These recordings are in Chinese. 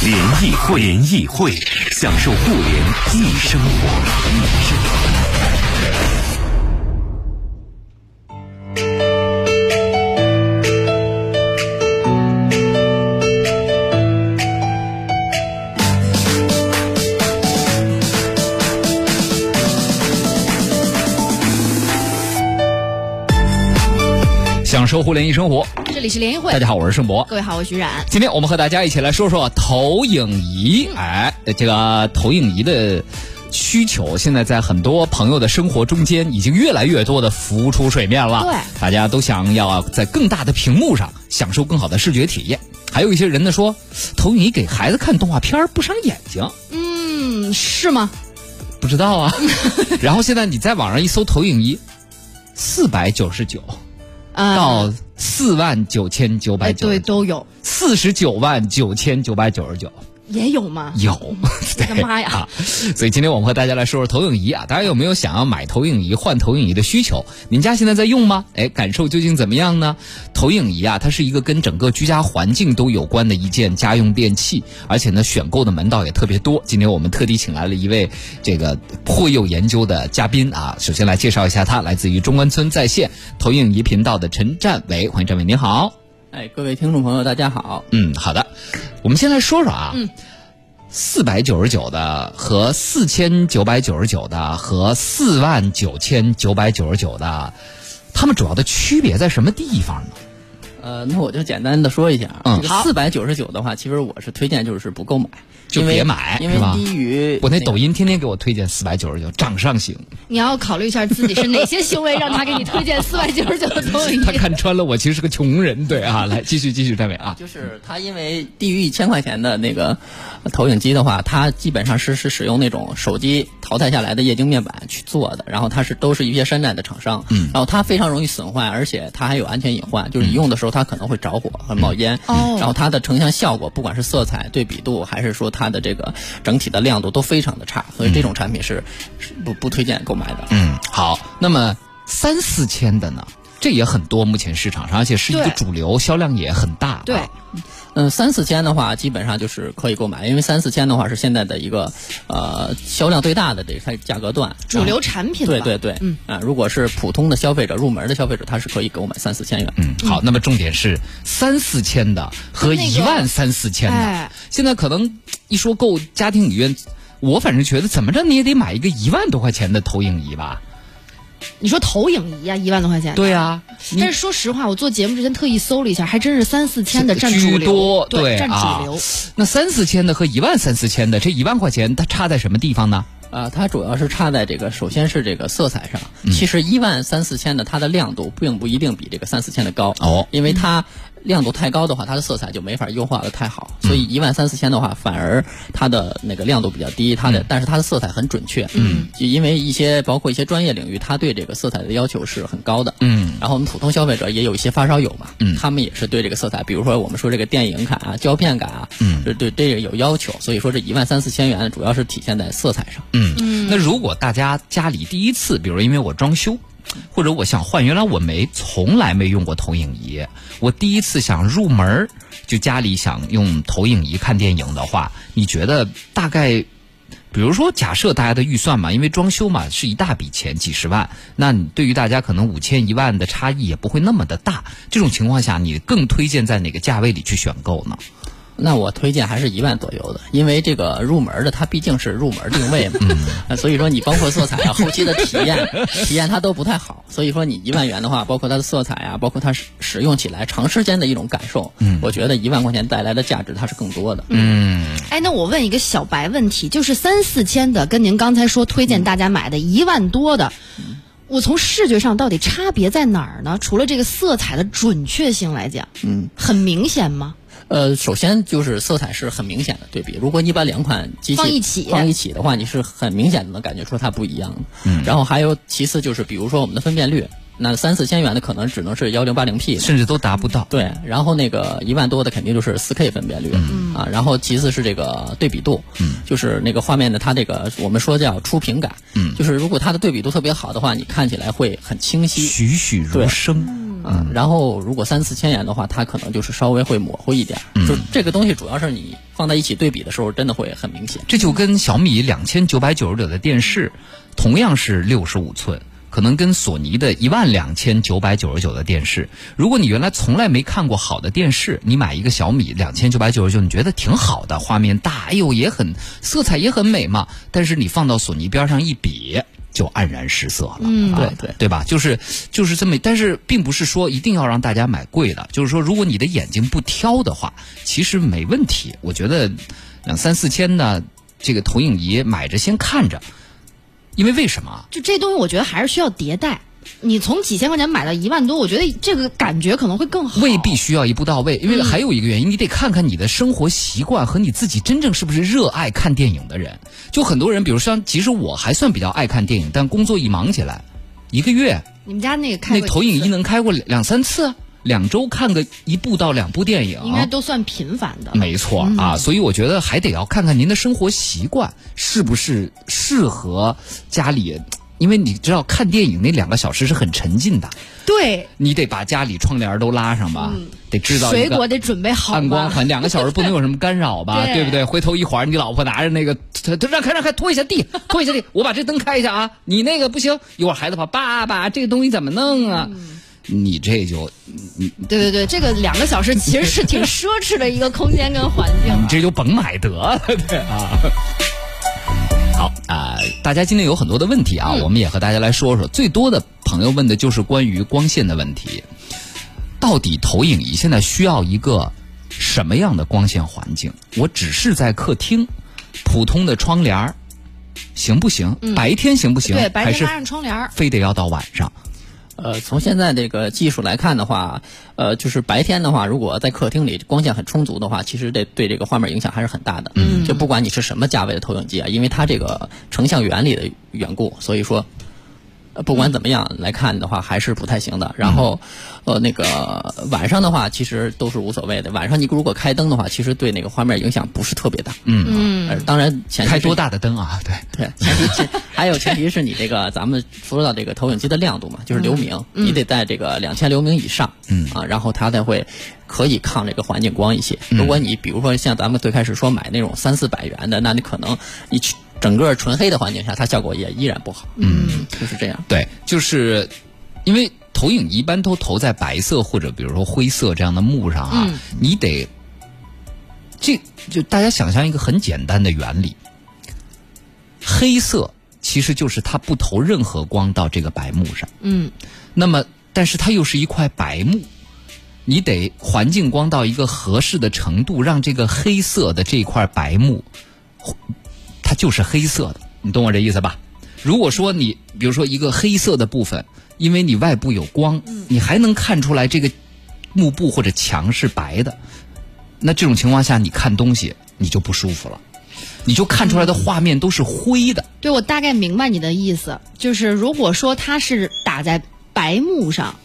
联谊会，联谊会，享受互联易生活。享受互联易生活，这里是联谊会。大家好，我是盛博。各位好，我是徐冉。今天我们和大家一起来说说投影仪。哎，这个投影仪的需求，现在在很多朋友的生活中间，已经越来越多的浮出水面了。对，大家都想要在更大的屏幕上享受更好的视觉体验。还有一些人呢说，投影仪给孩子看动画片不伤眼睛。嗯，是吗？不知道啊。然后现在你在网上一搜投影仪，四百九十九。到四万九千九百九，对，都有四十九万九千九百九十九。也有吗？有，我的妈呀！所以今天我们和大家来说说投影仪啊，大家有没有想要买投影仪、换投影仪的需求？您家现在在用吗？哎，感受究竟怎么样呢？投影仪啊，它是一个跟整个居家环境都有关的一件家用电器，而且呢，选购的门道也特别多。今天我们特地请来了一位这个颇有研究的嘉宾啊，首先来介绍一下他，来自于中关村在线投影仪频道的陈占伟，欢迎占伟，您好。哎，各位听众朋友，大家好。嗯，好的，我们先来说说啊，四百九十九的和四千九百九十九的和四万九千九百九十九的，它们主要的区别在什么地方呢？呃，那我就简单的说一下。嗯，好。四百九十九的话，其实我是推荐就是不购买。就别买，因为低于我那抖音天天给我推荐四百九十九掌上型。你要考虑一下自己是哪些行为让他给你推荐四百九十九的投影仪。他看穿了我其实是个穷人，对啊，来继续继续，张伟啊。就是他因为低于一千块钱的那个投影机的话，它基本上是是使用那种手机淘汰下来的液晶面板去做的，然后它是都是一些山寨的厂商，嗯，然后它非常容易损坏，而且它还有安全隐患，就是你用的时候它可能会着火和冒烟。哦，然后它的成像效果，不管是色彩对比度，还是说它的这个。整体的亮度都非常的差，所以这种产品是不不推荐购买的。嗯，好，那么三四千的呢？这也很多，目前市场上，而且是一个主流，销量也很大。对。嗯，三四千的话，基本上就是可以购买，因为三四千的话是现在的一个呃销量最大的这个价格段，主流产品。对对对，嗯啊，如果是普通的消费者入门的消费者，他是可以购买三四千元。嗯，好，那么重点是三四千的和一万三四千的，现在可能一说购家庭影院，我反正觉得怎么着你也得买一个一万多块钱的投影仪吧。你说投影仪啊，一万多块钱？对啊，但是说实话，我做节目之前特意搜了一下，还真是三四千的占主流，对，占主流。那三四千的和一万三四千的，这一万块钱它差在什么地方呢？啊，它主要是差在这个，首先是这个色彩上。其实一万三四千的，它的亮度并不一定比这个三四千的高哦，因为它。亮度太高的话，它的色彩就没法优化的太好，所以一万三四千的话，反而它的那个亮度比较低，它的但是它的色彩很准确，嗯，因为一些包括一些专业领域，它对这个色彩的要求是很高的，嗯，然后我们普通消费者也有一些发烧友嘛，嗯，他们也是对这个色彩，比如说我们说这个电影感啊、胶片感啊，嗯，对对这个有要求，所以说这一万三四千元主要是体现在色彩上，嗯，那如果大家家里第一次，比如因为我装修。或者我想换，原来我没从来没用过投影仪，我第一次想入门就家里想用投影仪看电影的话，你觉得大概，比如说假设大家的预算嘛，因为装修嘛是一大笔钱，几十万，那对于大家可能五千一万的差异也不会那么的大，这种情况下，你更推荐在哪个价位里去选购呢？那我推荐还是一万左右的，因为这个入门的它毕竟是入门定位嘛，所以说你包括色彩啊、后期的体验、体验它都不太好，所以说你一万元的话，包括它的色彩啊，包括它使使用起来长时间的一种感受，我觉得一万块钱带来的价值它是更多的。嗯，哎，那我问一个小白问题，就是三四千的跟您刚才说推荐大家买的一万多的，我从视觉上到底差别在哪儿呢？除了这个色彩的准确性来讲，嗯，很明显吗？呃，首先就是色彩是很明显的对比。如果你把两款机器放一起放一起的话，你是很明显的能感觉出它不一样的。嗯，然后还有其次就是，比如说我们的分辨率，那三四千元的可能只能是幺零八零 P，甚至都达不到。对，然后那个一万多的肯定就是四 K 分辨率，嗯啊，然后其次是这个对比度，嗯，就是那个画面的它这个我们说叫出屏感，嗯，就是如果它的对比度特别好的话，你看起来会很清晰，栩栩如生。嗯，然后如果三四千元的话，它可能就是稍微会模糊一点。就这个东西，主要是你放在一起对比的时候，真的会很明显。这就跟小米两千九百九十九的电视，同样是六十五寸，可能跟索尼的一万两千九百九十九的电视，如果你原来从来没看过好的电视，你买一个小米两千九百九十九，你觉得挺好的，画面大，哎呦也很色彩也很美嘛。但是你放到索尼边上一比。就黯然失色了，嗯，对对对吧？就是就是这么，但是并不是说一定要让大家买贵的，就是说如果你的眼睛不挑的话，其实没问题。我觉得两三四千的这个投影仪买着先看着，因为为什么？就这东西，我觉得还是需要迭代。你从几千块钱买到一万多，我觉得这个感觉可能会更好。未必需要一步到位，因为还有一个原因，你得看看你的生活习惯和你自己真正是不是热爱看电影的人。就很多人，比如像，其实我还算比较爱看电影，但工作一忙起来，一个月，你们家那个开那投影仪能开过两三次，两周看个一部到两部电影，应该都算频繁的。没错啊，所以我觉得还得要看看您的生活习惯是不是适合家里。因为你知道看电影那两个小时是很沉浸的，对，你得把家里窗帘都拉上吧，得制造水果得准备好，暗光环，两个小时不能有什么干扰吧，对。不对？回头一会儿你老婆拿着那个，让开让开，拖一下地，拖一下地，我把这灯开一下啊，你那个不行，一会儿孩子跑，爸爸这个东西怎么弄啊？你这就，对对对，这个两个小时其实是挺奢侈的一个空间跟环境，你这就甭买得了，对啊。好啊，大家今天有很多的问题啊，我们也和大家来说说。最多的朋友问的就是关于光线的问题，到底投影仪现在需要一个什么样的光线环境？我只是在客厅，普通的窗帘行不行？白天行不行？对，白天拉上窗帘非得要到晚上。呃，从现在这个技术来看的话，呃，就是白天的话，如果在客厅里光线很充足的话，其实这对这个画面影响还是很大的。嗯，就不管你是什么价位的投影机啊，因为它这个成像原理的缘故，所以说。不管怎么样来看的话，还是不太行的。然后，呃，那个晚上的话，其实都是无所谓的。晚上你如果开灯的话，其实对那个画面影响不是特别大。嗯嗯。当然，前提开多大的灯啊？对对。前提还有前提是你这个咱们说到这个投影机的亮度嘛，就是流明，你得在这个两千流明以上。嗯啊，然后它才会可以抗这个环境光一些。如果你比如说像咱们最开始说买那种三四百元的，那你可能你去。整个纯黑的环境下，它效果也依然不好。嗯，就是这样。对，就是因为投影一般都投在白色或者比如说灰色这样的幕上啊，你得这就大家想象一个很简单的原理，黑色其实就是它不投任何光到这个白幕上。嗯，那么但是它又是一块白幕，你得环境光到一个合适的程度，让这个黑色的这块白幕。它就是黑色的，你懂我这意思吧？如果说你比如说一个黑色的部分，因为你外部有光，你还能看出来这个幕布或者墙是白的，那这种情况下你看东西你就不舒服了，你就看出来的画面都是灰的。对，我大概明白你的意思，就是如果说它是打在白幕上，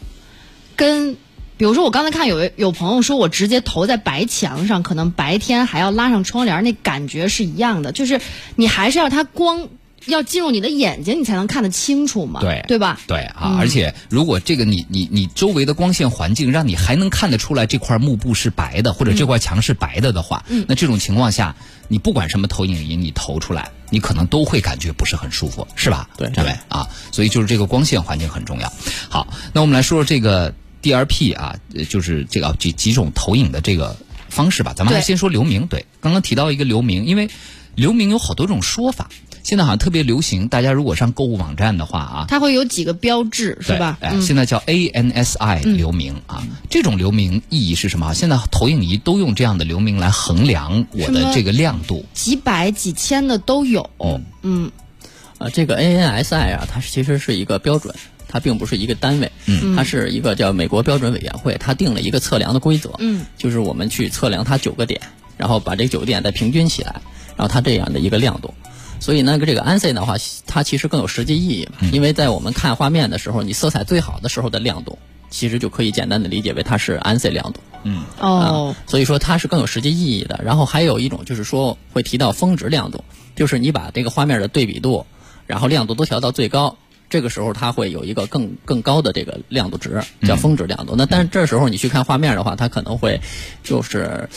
跟。比如说，我刚才看有有朋友说，我直接投在白墙上，可能白天还要拉上窗帘，那感觉是一样的。就是你还是要它光要进入你的眼睛，你才能看得清楚嘛，对对吧？对啊，而且如果这个你你你周围的光线环境让你还能看得出来这块幕布是白的，或者这块墙是白的的话，那这种情况下，你不管什么投影仪你投出来，你可能都会感觉不是很舒服，是吧？对，对啊，所以就是这个光线环境很重要。好，那我们来说说这个。DRP 啊，就是这个几几种投影的这个方式吧。咱们还先说流明。对，刚刚提到一个流明，因为流明有好多种说法。现在好像特别流行，大家如果上购物网站的话啊，它会有几个标志，是吧？哎，现在叫 ANSI 流明啊。这种流明意义是什么？现在投影仪都用这样的流明来衡量我的这个亮度，几百几千的都有。嗯，呃，这个 ANSI 啊，它其实是一个标准。它并不是一个单位，嗯它是一个叫美国标准委员会，它定了一个测量的规则，嗯，就是我们去测量它九个点，然后把这九个点再平均起来，然后它这样的一个亮度。所以呢，这个 ANSI 的话，它其实更有实际意义嘛，因为在我们看画面的时候，你色彩最好的时候的亮度，其实就可以简单的理解为它是 ANSI 亮度。嗯哦，所以说它是更有实际意义的。然后还有一种就是说会提到峰值亮度，就是你把这个画面的对比度，然后亮度都调到最高，这个时候它会有一个更更高的这个亮度值，叫峰值亮度。那但是这时候你去看画面的话，它可能会就是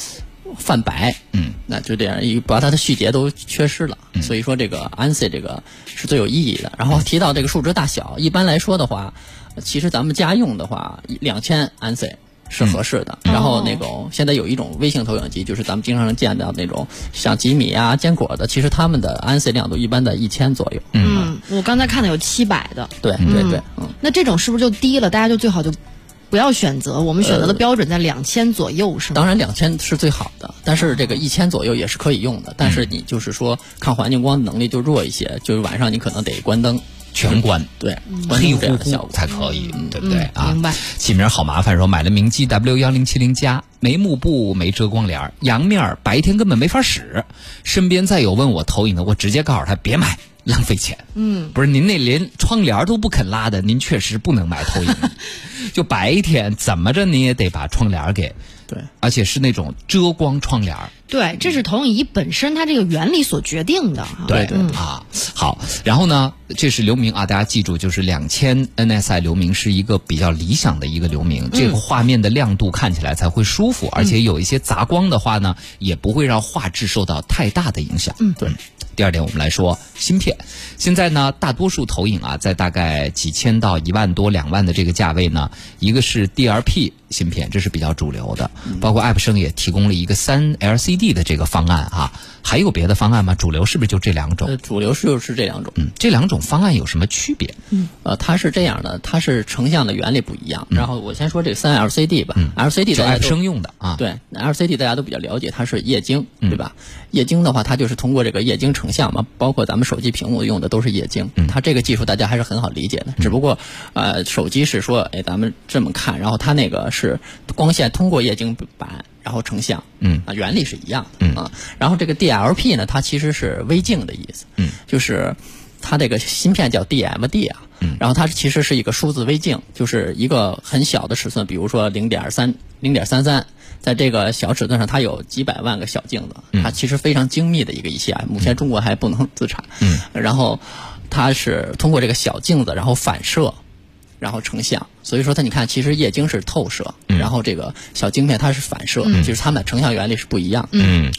泛白，嗯，那就这样一把它的细节都缺失了。所以说这个 ANSI 这个是最有意义的。然后提到这个数值大小，一般来说的话，其实咱们家用的话，两千 ANSI。是合适的。然后那种现在有一种微型投影机，就是咱们经常能见到那种像吉米啊、坚果的，其实他们的 ANSI 亮度一般在一千左右。嗯，我刚才看的有七百的，对对对，嗯。那这种是不是就低了？大家就最好就不要选择。我们选择的标准在两千左右，是吗？当然，两千是最好的，但是这个一千左右也是可以用的。但是你就是说抗环境光的能力就弱一些，就是晚上你可能得关灯。全关，对，关黑乎。乎才可以，对不对嗯啊？明白起名好麻烦，说买了明基 W 幺零七零加，没幕布，没遮光帘儿，阳面儿白天根本没法使。身边再有问我投影的，我直接告诉他别买，浪费钱。嗯，不是您那连窗帘都不肯拉的，您确实不能买投影。就白天怎么着，你也得把窗帘给，对，而且是那种遮光窗帘儿。对，这是投影仪本身它这个原理所决定的。啊对对啊，好，然后呢，这是流明啊，大家记住，就是两千 NSI 流明是一个比较理想的一个流明，这个画面的亮度看起来才会舒服，而且有一些杂光的话呢，也不会让画质受到太大的影响。嗯，对。第二点，我们来说芯片。现在呢，大多数投影啊，在大概几千到一万多、两万的这个价位呢，一个是 DLP 芯片，这是比较主流的，包括爱普生也提供了一个三 LCD 的这个方案啊。还有别的方案吗？主流是不是就这两种？呃，主流是就是这两种。嗯，这两种方案有什么区别？呃，它是这样的，它是成像的原理不一样。然后我先说这个三 LCD 吧。LCD 是爱普大家生用的啊。对，LCD 大家都比较了解，它是液晶，对吧？液晶的话，它就是通过这个液晶成像嘛，包括咱们手机屏幕用的都是液晶。它这个技术大家还是很好理解的，只不过呃，手机是说，哎，咱们这么看，然后它那个是光线通过液晶板。然后成像，嗯。啊，原理是一样的，嗯。啊，然后这个 DLP 呢，它其实是微镜的意思，嗯，就是它这个芯片叫 DMD 啊，嗯，然后它其实是一个数字微镜，就是一个很小的尺寸，比如说零点三、零点三三，在这个小尺寸上，它有几百万个小镜子，它其实非常精密的一个仪器啊，目前中国还不能自产，嗯，然后它是通过这个小镜子，然后反射。然后成像，所以说它你看，其实液晶是透射，然后这个小晶片它是反射，就是它们的成像原理是不一样的。嗯，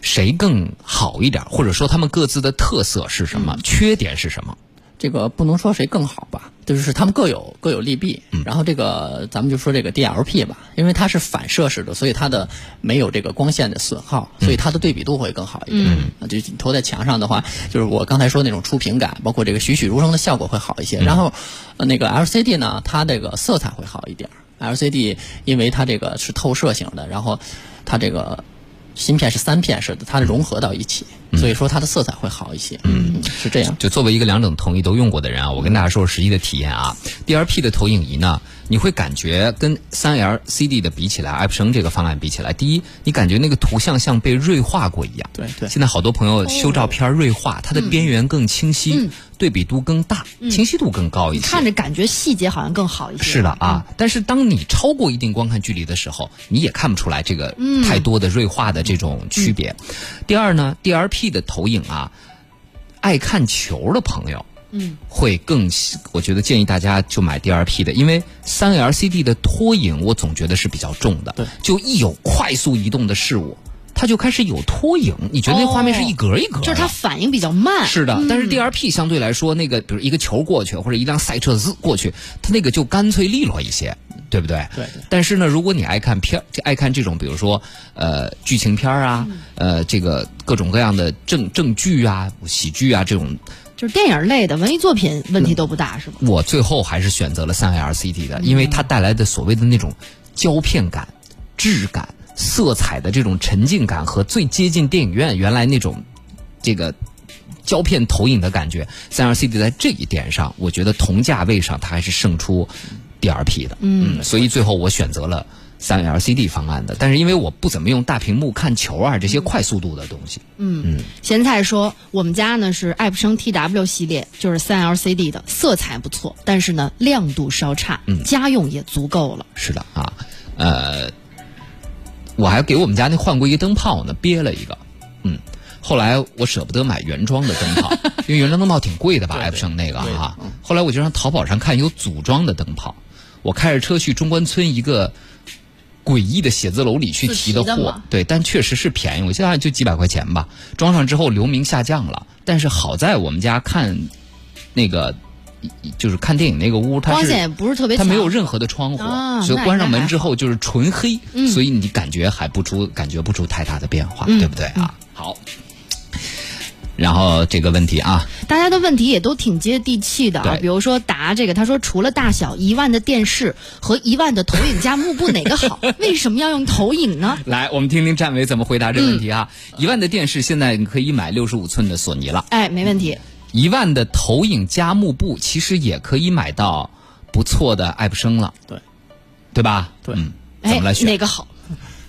谁更好一点，或者说他们各自的特色是什么？缺点是什么？这个不能说谁更好吧，就是他们各有各有利弊。然后这个咱们就说这个 DLP 吧，因为它是反射式的，所以它的没有这个光线的损耗，所以它的对比度会更好一点。啊，就投在墙上的话，就是我刚才说那种触屏感，包括这个栩栩如生的效果会好一些。然后，呃，那个 LCD 呢，它这个色彩会好一点。LCD 因为它这个是透射型的，然后它这个芯片是三片式的，它融合到一起，所以说它的色彩会好一些。嗯，是这样。就作为一个两种投影都用过的人啊，我跟大家说实际的体验啊。，DRP 的投影仪呢，你会感觉跟三 LCD 的比起来，爱普生这个方案比起来，第一，你感觉那个图像像被锐化过一样。对对现在好多朋友修照片锐化，它的边缘更清晰，对比度更大，清晰度更高一些。看着感觉细节好像更好一些。是的啊，但是当你超过一定观看距离的时候，你也看不出来这个太多的锐化的这种区别。第二呢的投影啊，爱看球的朋友。嗯，会更喜，我觉得建议大家就买 DRP 的，因为三 LCD 的拖影我总觉得是比较重的，对，就一有快速移动的事物，它就开始有拖影，你觉得那画面是一格一格的，就是它反应比较慢。是的，但是 D R P 相对来说，那个比如一个球过去，或者一辆赛车滋过去，它那个就干脆利落一些，对不对？对。但是呢，如果你爱看片，就爱看这种，比如说呃剧情片啊，呃这个各种各样的正正剧啊、喜剧啊这种，就是电影类的文艺作品问题都不大，是吗？我最后还是选择了三 LCD 的，因为它带来的所谓的那种胶片感、质感、色彩的这种沉浸感和最接近电影院原来那种这个胶片投影的感觉，三 LCD 在这一点上，我觉得同价位上它还是胜出 DRP 的。嗯，所以最后我选择了三 LCD 方案的。但是因为我不怎么用大屏幕看球啊这些快速度的东西，嗯咸菜说，我们家呢是爱普生 TW 系列，就是三 LCD 的，色彩不错，但是呢亮度稍差，嗯家用也足够了。是的啊，呃，我还给我们家那换过一个灯泡呢，憋了一个，嗯，后来我舍不得买原装的灯泡，因为原装灯泡挺贵的吧，爱普生那个哈。后来我就上淘宝上看有组装的灯泡，我开着车去中关村一个诡异的写字楼里去提的货的，对，但确实是便宜，我记得就几百块钱吧。装上之后流明下降了，但是好在我们家看那个。就是看电影那个屋，光线不是特别，它没有任何的窗户，啊所以关上门之后就是纯黑，嗯所以你感觉还不出感觉不出太大的变化，对不对啊？好，然后这个问题啊，大家的问题也都挺接地气的啊，对比如说答这个，他说除了大小，一万的电视和一万的投影加幕布哪个好？为什么要用投影呢？来我们听听战伟怎么回答这个问题啊。嗯一万的电视现在你可以买六十五寸的索尼了，哎，没问题。一万的投影加幕布其实也可以买到不错的爱普生了，对，对吧？对嗯，怎哎么来，选？哪个好？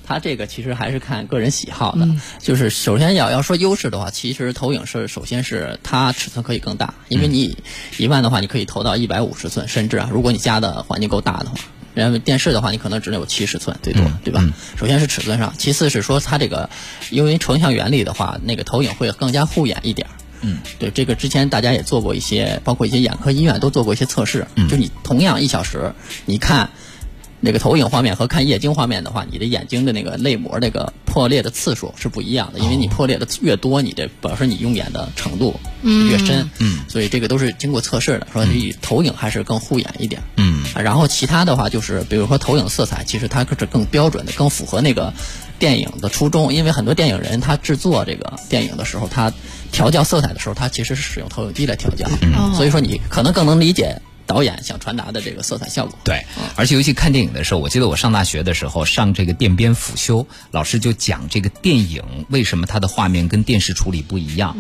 它这个其实还是看个人喜好的，就是首先要要说优势的话，其实投影是首先是它尺寸可以更大，因为你一万的话，你可以投到一百五十寸，甚至啊，如果你家的环境够大的话。然后电视的话，你可能只能有七十寸最多，对吧？首先是尺寸上，其次是说它这个，因为成像原理的话，那个投影会更加护眼一点。嗯，对，这个之前大家也做过一些，包括一些眼科医院都做过一些测试。嗯，就你同样一小时，你看那个投影画面和看液晶画面的话，你的眼睛的那个泪膜那个破裂的次数是不一样的，因为你破裂的越多，你的表示你用眼的程度越深。嗯，所以这个都是经过测试的，说你投影还是更护眼一点。嗯啊，然后其他的话就是，比如说投影色彩，其实它是更标准的，更符合那个电影的初衷。因为很多电影人他制作这个电影的时候，他调教色彩的时候，他其实是使用投影机来调教。嗯所以说你可能更能理解导演想传达的这个色彩效果。对，而且尤其看电影的时候，我记得我上大学的时候上这个电编辅修，老师就讲这个电影为什么它的画面跟电视处理不一样。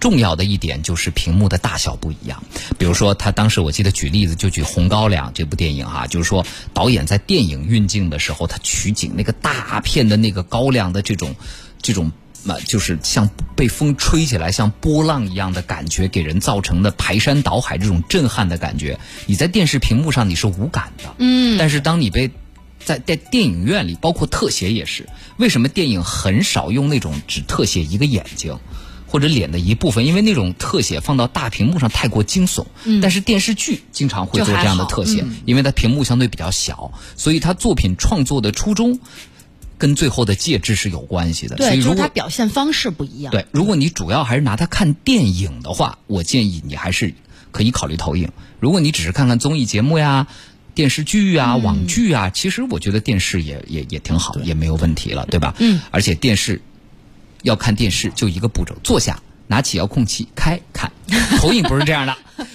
重要的一点就是屏幕的大小不一样。比如说，他当时我记得举例子就举《红高粱》这部电影哈、就是说导演在电影运镜的时候，他取景那个大片的那个高粱的这种这种。那就是像被风吹起来，像波浪一样的感觉，给人造成的排山倒海这种震撼的感觉，你在电视屏幕上你是无感的。嗯，但是当你被在在电影院里，包括特写也是，为什么电影很少用那种只特写一个眼睛？或者脸的一部分，因为那种特写放到大屏幕上太过惊悚。嗯，但是电视剧经常会做这样的特写，因为它屏幕相对比较小，所以它作品创作的初衷跟最后的介质是有关系的。所以如果它表现方式不一样。对，如果你主要还是拿它看电影的话，我建议你还是可以考虑投影。如果你只是看看综艺节目呀、电视剧啊、网剧啊，其实我觉得电视也也也挺好，也没有问题了，对吧？嗯。而且电视要看电视就一个步骤，坐下，拿起遥控器开看。投影不是这样的。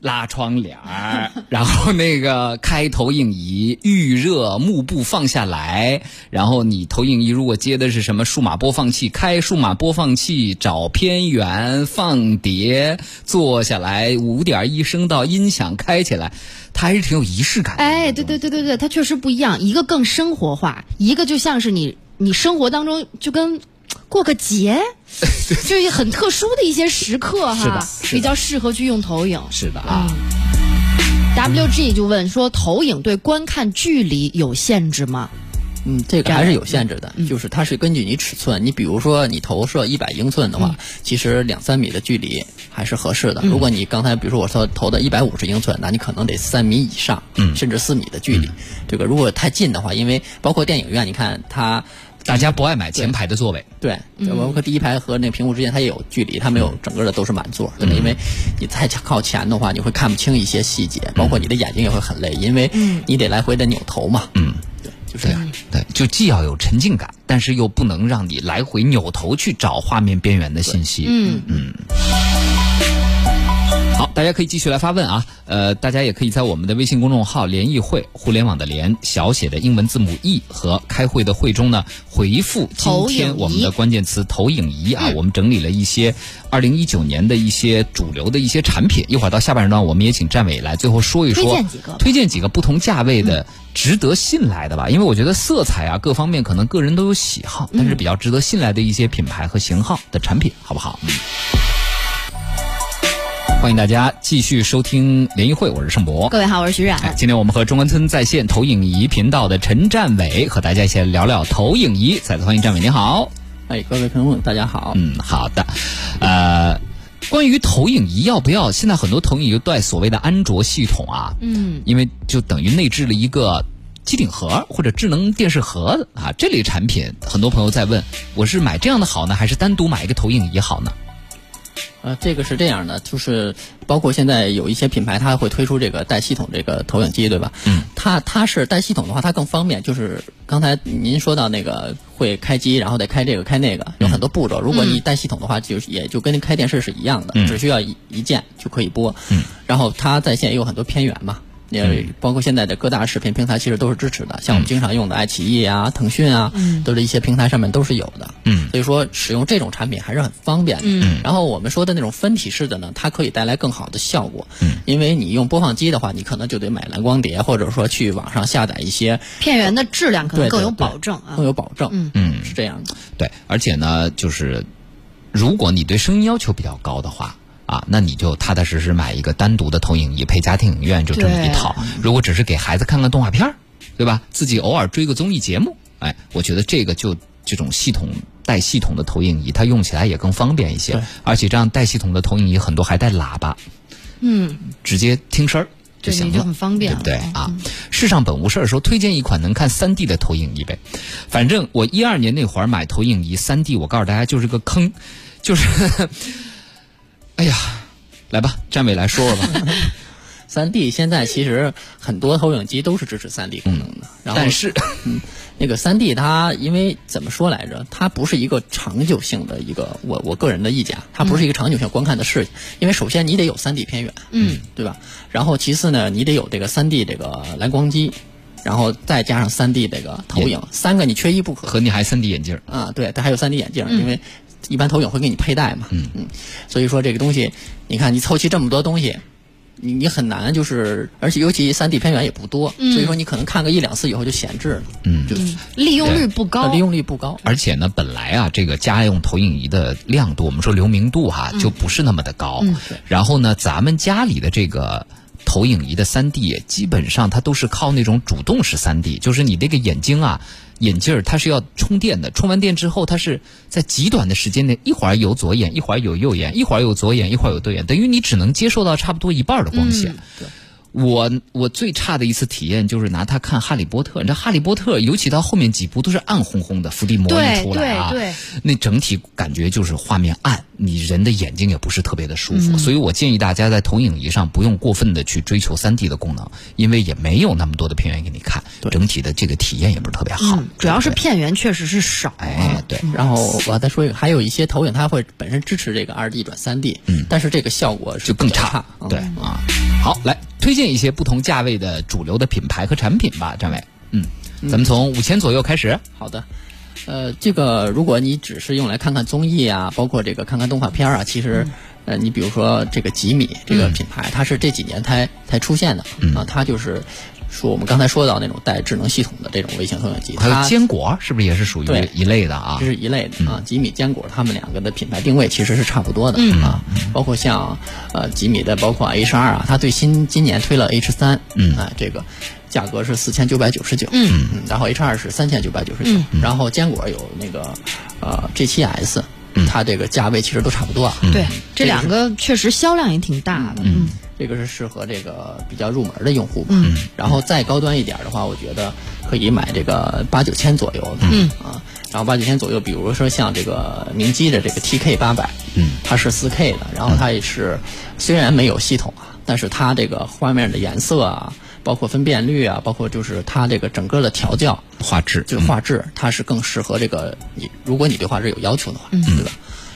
拉窗帘儿，然后那个开投影仪，预热幕布放下来，然后你投影仪如果接的是什么数码播放器，开数码播放器，找偏源，放碟，坐下来，五点一声道，音响开起来，它还是挺有仪式感的。哎，对对对对对，它确实不一样，一个更生活化，一个就像是你你生活当中就跟过个节，就是很特殊的一些时刻哈，比较适合去用投影。是的啊，WG 就问说，投影对观看距离有限制吗？嗯，这个还是有限制的，就是它是根据你尺寸，你比如说你投射一百英寸的话，其实两三米的距离还是合适的。如果你刚才比如说我说投的一百五十英寸，那你可能得三米以上，甚至四米的距离。这个如果太近的话，因为包括电影院，你看它。大家不爱买前排的座位。对，包括第一排和那屏幕之间，它也有距离，它没有整个的都是满座，对吧？因为你太靠前的话，你会看不清一些细节，包括你的眼睛也会很累，因为你得来回的扭头嘛。嗯，对，就是这样。对，就既要有沉浸感，但是又不能让你来回扭头去找画面边缘的信息。嗯嗯。好，大家。可以继续来发问啊。呃，大家也可以在我们的微信公众号“联谊会”互联网的“联”小写的英文字母 “e” 和开会的“会”中呢，回复今天我们的关键词“投影仪”啊，我们整理了一些二零一九年的一些主流的一些产品。一会儿到下半时段，我们也请战伟来最后说一说，推荐几个推荐几个不同价位的。值得信赖的吧，因为我觉得色彩啊各方面可能个人都有喜好，但是比较值得信赖的一些品牌和型号的产品，好不好？嗯。欢迎大家继续收听联谊会，我是盛博。各位好，我是徐哎冉。今天我们和中关村在线投影仪频道的陈占伟和大家一起来聊聊投影仪。再次欢迎占伟，你好。哎，各位朋友们，大家好。嗯，好的。呃，关于投影仪要不要，现在很多投影仪都带所谓的安卓系统啊，嗯，因为就等于内置了一个机顶盒或者智能电视盒啊，这类产品，很多朋友在问，我是买这样的好呢，还是单独买一个投影仪好呢？呃，这个是这样的，就是包括现在有一些品牌，它会推出这个带系统这个投影机，对吧？嗯。它它是带系统的话，它更方便。就是刚才您说到那个会开机，然后再开这个开那个，有很多步骤。如果你带系统的话，就是也就跟开电视是一样的，嗯只需要一一键就可以播。嗯。然后它在线也有很多偏远嘛。也包括现在的各大视频平台其实都是支持的，像我们经常用的爱奇艺啊、腾讯啊，都是一些平台上面都是有的。嗯所以说使用这种产品还是很方便的。嗯然后我们说的那种分体式的呢，它可以带来更好的效果。嗯因为你用播放机的话，你可能就得买蓝光碟，或者说去网上下载一些片源的质量可能更有保证啊更。有保证。嗯嗯是这样的。对，而且呢，就是如果你对声音要求比较高的话。啊，那你就踏踏实实买一个单独的投影仪，配家庭影院就这么一套。如果只是给孩子看看动画片儿对吧？自己偶尔追个综艺节目，哎，我觉得这个就这种系统带系统的投影仪，它用起来也更方便一些对。而且这样带系统的投影仪很多还带喇叭，嗯，直接听声儿就，行了，你就很方便了，对不对啊？世上本无事儿，说推荐一款能看三 D 的投影仪呗。反正我一二年那会儿买投影仪三 D，我告诉大家就是个坑，就是，哎呀，来吧，站伟来说说吧。三 D 现在其实很多投影机都是支持三 D 功能的，然后但是，那个三 D 它因为怎么说来着？它不是一个长久性的一个我我个人的意见啊，它不是一个长久性观看的事情。因为首先你得有三 D 偏远，嗯，对吧？然后其次呢，你得有这个三 D 这个蓝光机，然后再加上三 D 这个投影，三个你缺一不可。和你还三 D 眼镜儿，啊，对，它还有三 D 眼镜，因为一般投影会给你佩戴嘛。嗯嗯，所以说这个东西，你看你凑齐这么多东西。你你很难，就是而且尤其三 D 片源也不多，所以说你可能看个一两次以后就闲置了，嗯就利用率不高利。用率不高。而且呢，本来啊，这个家用投影仪的亮度，我们说流明度哈、就不是那么的高。然后呢，咱们家里的这个投影仪的三 D，基本上它都是靠那种主动式三 D，就是你这个眼睛啊。眼镜儿它是要充电的，充完电之后，它是在极短的时间内，一会儿有左眼，一会儿有右眼，一会儿有左眼，一会儿有右眼，等于你只能接受到差不多一半儿的光线。我我最差的一次体验就是拿它看《哈利波特》，你知道《哈利波特》尤其到后面几部都是暗烘烘的，伏地魔一出来啊，对对。那整体感觉就是画面暗，你人的眼睛也不是特别的舒嗯服，所以我建议大家在投影仪上不用过分的去追求3 D 的功能，因为也没有那么多的片源给你看，整体的这个体验也不是特别好。嗯，主要是片源确实是少。哎，对，然后我再说一个，还有一些投影它会本身支持这个二 D 转三 D，嗯，但是这个效果就更差。嗯对啊，好，来推荐一些不同价位的主流的品牌和产品吧，张伟。嗯，咱们从五千左右开始。好的，呃，这个如果你只是用来看看综艺啊，包括这个看看动画片啊，其实，呃，你比如说这个吉米这个品牌，它是这几年才才出现的、啊，它就是说我们刚才说到那种带智能系统的这种微型投影机，还有它坚果是不是也是属于一类的啊？这？是一类的啊。吉米、坚果他们两个的品牌定位其实是差不多的、啊，包括像呃吉米的，包括 H 二啊，它最新今年推了 H 三，嗯。啊，这个价格是四千九百九十九，嗯，然后 H 二是三千九百九十九，然后坚果有那个呃 G 七 S，它这个价位其实都差不多啊，对，这两个确实销量也挺大的。嗯，这个是适合这个比较入门的用户。嗯，然后再高端一点的话，我觉得可以买这个八九千左右的。嗯啊，然后八九千左右，比如说像这个明基的这个 TK 八百，嗯，它是四 K 的，然后它也是虽然没有系统啊，但是它这个画面的颜色啊，包括分辨率啊，包括就是它这个整个的调教，画质就是画质，它是更适合这个你，如果你对画质有要求的话，对吧？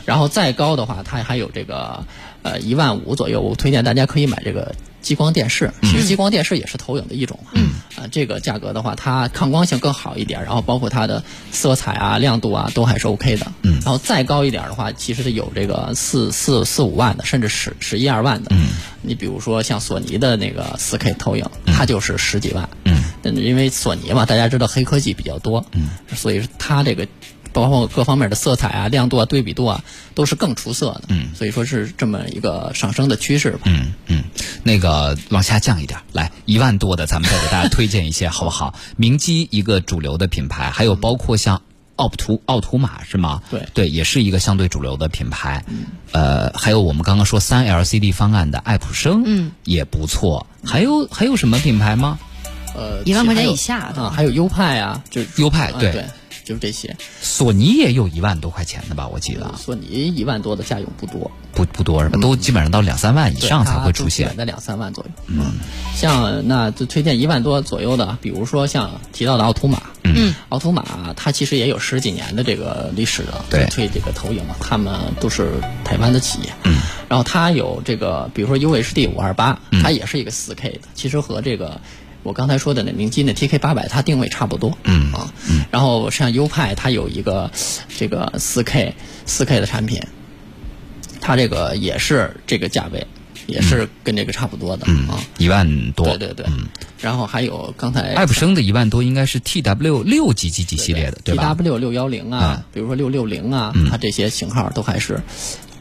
然后再高的话，它还有这个呃一万五左右，我推荐大家可以买这个激光电视。其实激光电视也是投影的一种嘛。嗯。啊，这个价格的话，它抗光性更好一点，然后包括它的色彩啊、亮度啊都还是 OK 的。嗯。然后再高一点的话，其实它有这个四四四五万的，甚至十十一二万的。嗯。你比如说像索尼的那个四 K 投影，它就是十几万。嗯。因为索尼嘛，大家知道黑科技比较多。嗯。所以它这个。包括各方面的色彩啊、亮度啊、对比度啊，都是更出色的。嗯，所以说是这么一个上升的趋势吧。嗯嗯，那个往下降一点，来一万多的，咱们再给大家推荐一些，好不好？明基一个主流的品牌，还有包括像奥图奥图玛是吗？对对，也是一个相对主流的品牌。嗯。呃，还有我们刚刚说三 LCD 方案的爱普生，嗯，也不错。还有还有什么品牌吗？呃，一万块钱以下的啊，还有优派啊，就是优派对。就是这些，索尼也有一万多块钱的吧？我记得索尼一万多的家用不多，不不多是吧？都基本上到两三万以上才会出现，在两三万左右。嗯，像那就推荐一万多左右的，比如说像提到的奥图玛，嗯，奥图玛它其实也有十几年的这个历史了，对，推这个投影嘛，他们都是台湾的企业，嗯，然后它有这个，比如说 UHD 五二八，它也是一个四 K 的，其实和这个。我刚才说的那明基那 TK 八百，它定位差不多，嗯啊，然后像优派，它有一个这个四 K 四 K 的产品，它这个也是这个价位，也是跟这个差不多的嗯啊，一万多，对对对，然后还有刚才爱普生的一万多，应该是 TW 六几几几系列的，对吧？TW 六幺零啊，比如说六六零啊，它这些型号都还是。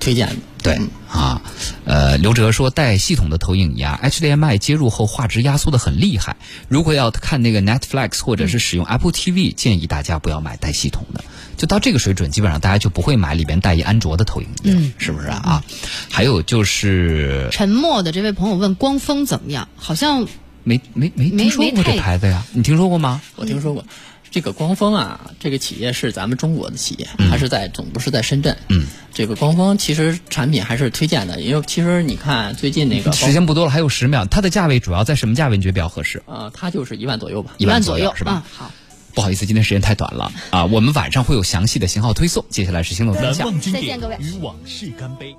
推荐对啊，呃，刘哲说带系统的投影仪啊，HDMI 接入后画质压缩的很厉害。如果要看那个 Netflix 或者是使用 Apple TV，建议大家不要买带系统的。就到这个水准，基本上大家就不会买里边带一安卓的投影仪，是不是啊？还有就是沉默的这位朋友问光峰怎么样？好像没没没听说过这牌子呀？你听说过吗？我听说过。这个光峰啊，这个企业是咱们中国的企业，它是在总部是在深圳。嗯，这个光峰其实产品还是推荐的，因为其实你看最近那个时间不多了，还有十秒，它的价位主要在什么价位？你觉得比较合适？啊，它就是一万左右吧，一万左右是吧？好，不好意思，今天时间太短了啊，我们晚上会有详细的型号推送。接下来是行动分享，再见各位。与往事干杯。